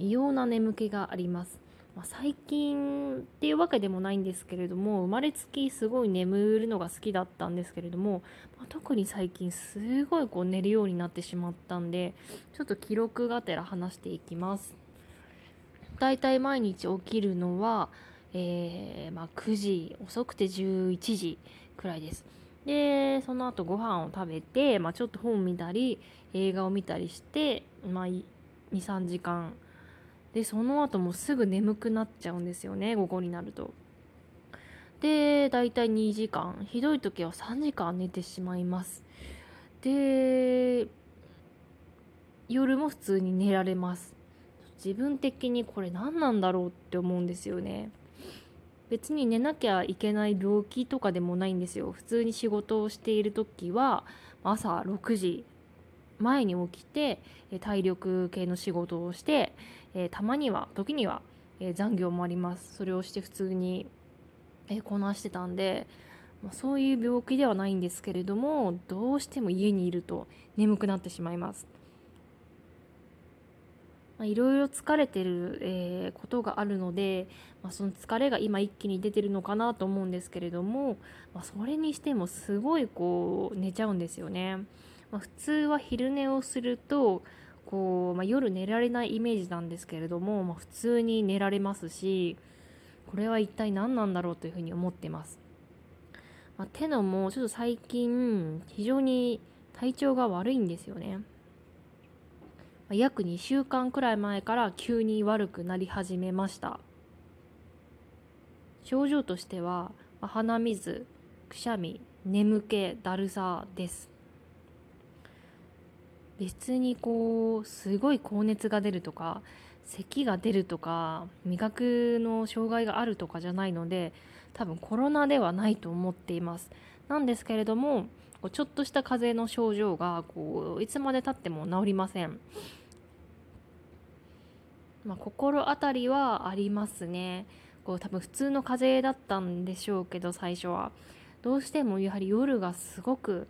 異様な眠気があります。まあ、最近っていうわけでもないんですけれども生まれつきすごい眠るのが好きだったんですけれども、まあ、特に最近すごいこう寝るようになってしまったんでちょっと記録がてら話していきます。だいたい毎日起きるのは、えー、まあ、9時遅くて11時くらいです。でその後ご飯を食べて、まあ、ちょっと本見たり映画を見たりして、まあ、23時間でその後もすぐ眠くなっちゃうんですよね午後になると。でだいたい2時間。ひどい時は3時間寝てしまいます。で夜も普通に寝られます。自分的にこれ何なんだろうって思うんですよね。別に寝なきゃいけない病気とかでもないんですよ。普通に仕事をしている時は朝6時前に起きて体力系の仕事をして、えたまには時には、え残業もありますそれをして普通に、えこなしてたんで、まあ、そういう病気ではないんですけれどもどうしても家にいると眠くなってしまいますいろいろ疲れてる、えー、ことがあるので、まあ、その疲れが今一気に出てるのかなと思うんですけれども、まあ、それにしてもすごいこう寝ちゃうんですよね。まあ、普通は昼寝をするとこう、まあ、夜寝られないイメージなんですけれども、まあ、普通に寝られますしこれは一体何なんだろうというふうに思ってます。まあ、てのもちょっと最近非常に体調が悪いんですよね。まあ、約2週間くらい前から急に悪くなり始めました。症状としては、まあ、鼻水、くしゃみ、眠気、だるさです。別にこうすごい高熱が出るとか咳が出るとか味覚の障害があるとかじゃないので多分コロナではないと思っています。なんですけれどもちょっとした風邪の症状がこういつまでたっても治りません。まあ、心当たりはありますね。こう多分普通の風邪だったんでしょうけど最初は。どうしてもやはり夜がすごく、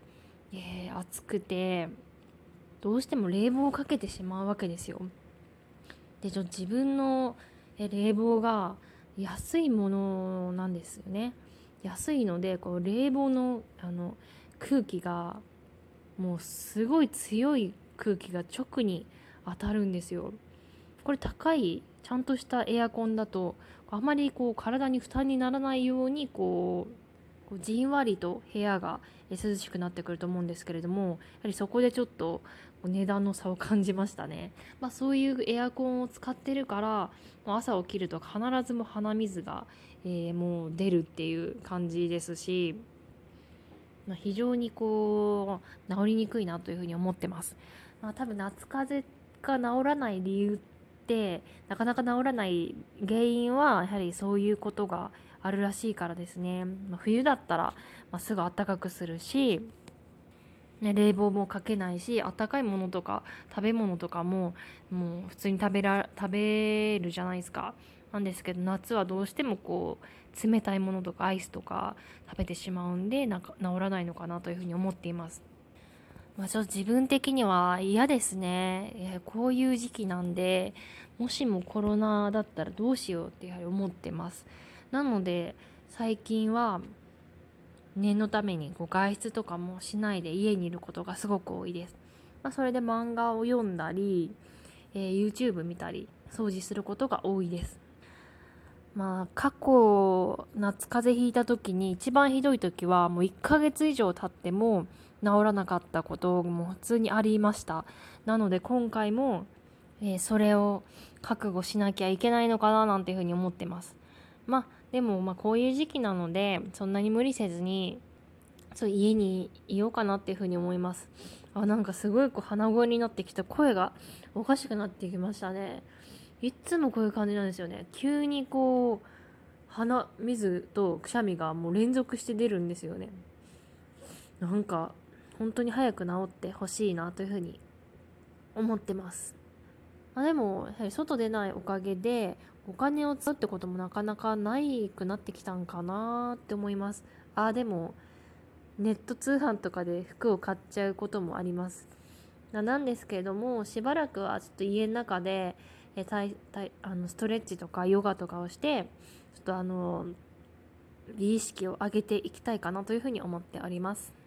えー、暑くてどうしても冷房をかけてしまうわけですよ。で自分の冷房が安いものなんですよね。安いのでこう冷房のあの空気がもうすごい強い空気が直に当たるんですよ。これ高いちゃんとしたエアコンだとあまりこう体に負担にならないようにこうこうじんわりと部屋が涼しくなってくると思うんですけれどもやはりそこでちょっと値段の差を感じましたね、まあ、そういうエアコンを使ってるから朝起きると必ずも鼻水が、えー、もう出るっていう感じですし、まあ、非常にこう治りにくいなというふうに思ってます、まあ、多分夏風邪が治らない理由ってなかなか治らない原因はやはりそういうことがあるらしいからですね、まあ、冬だったら、まあ、すぐ暖かくするし、ね、冷房もかけないし温かいものとか食べ物とかももう普通に食べら食べるじゃないですかなんですけど夏はどうしてもこう冷たいものとかアイスとか食べてしまうんでなんか治らないのかなというふうに思っています。まあ、ちょっと自分的には嫌ですね。こういう時期なんで、もしもコロナだったらどうしようってやはり思ってます。なので最近は念のためにこう外出とかもしないで家にいることがすごく多いです。まあ、それで漫画を読んだり、えー、YouTube 見たり掃除することが多いです。まあ過去夏風邪ひいた時に一番ひどい時はもう1ヶ月以上経っても治らなかったことも普通にありました。なので今回も、えー、それを覚悟しなきゃいけないのかななんていうふうに思ってます。まあでもまあこういう時期なのでそんなに無理せずにそう家にいようかなっていうふうに思いますあなんかすごいこう鼻声になってきた声がおかしくなってきましたねいつもこういう感じなんですよね。急にこう鼻水とくしゃみがもう連続して出るんですよね。なんか本当に早く治ってほしいなというふうに思ってます。まあ、でもやはり外出ないおかげでお金を使うってこともなかなかないくなってきたんかなって思います。ああでもネット通販とかで服を買っちゃうこともあります。なんですけれどもしばらくはちょっと家の中で、えー、あのストレッチとかヨガとかをしてちょっとあの美意識を上げていきたいかなというふうに思っております。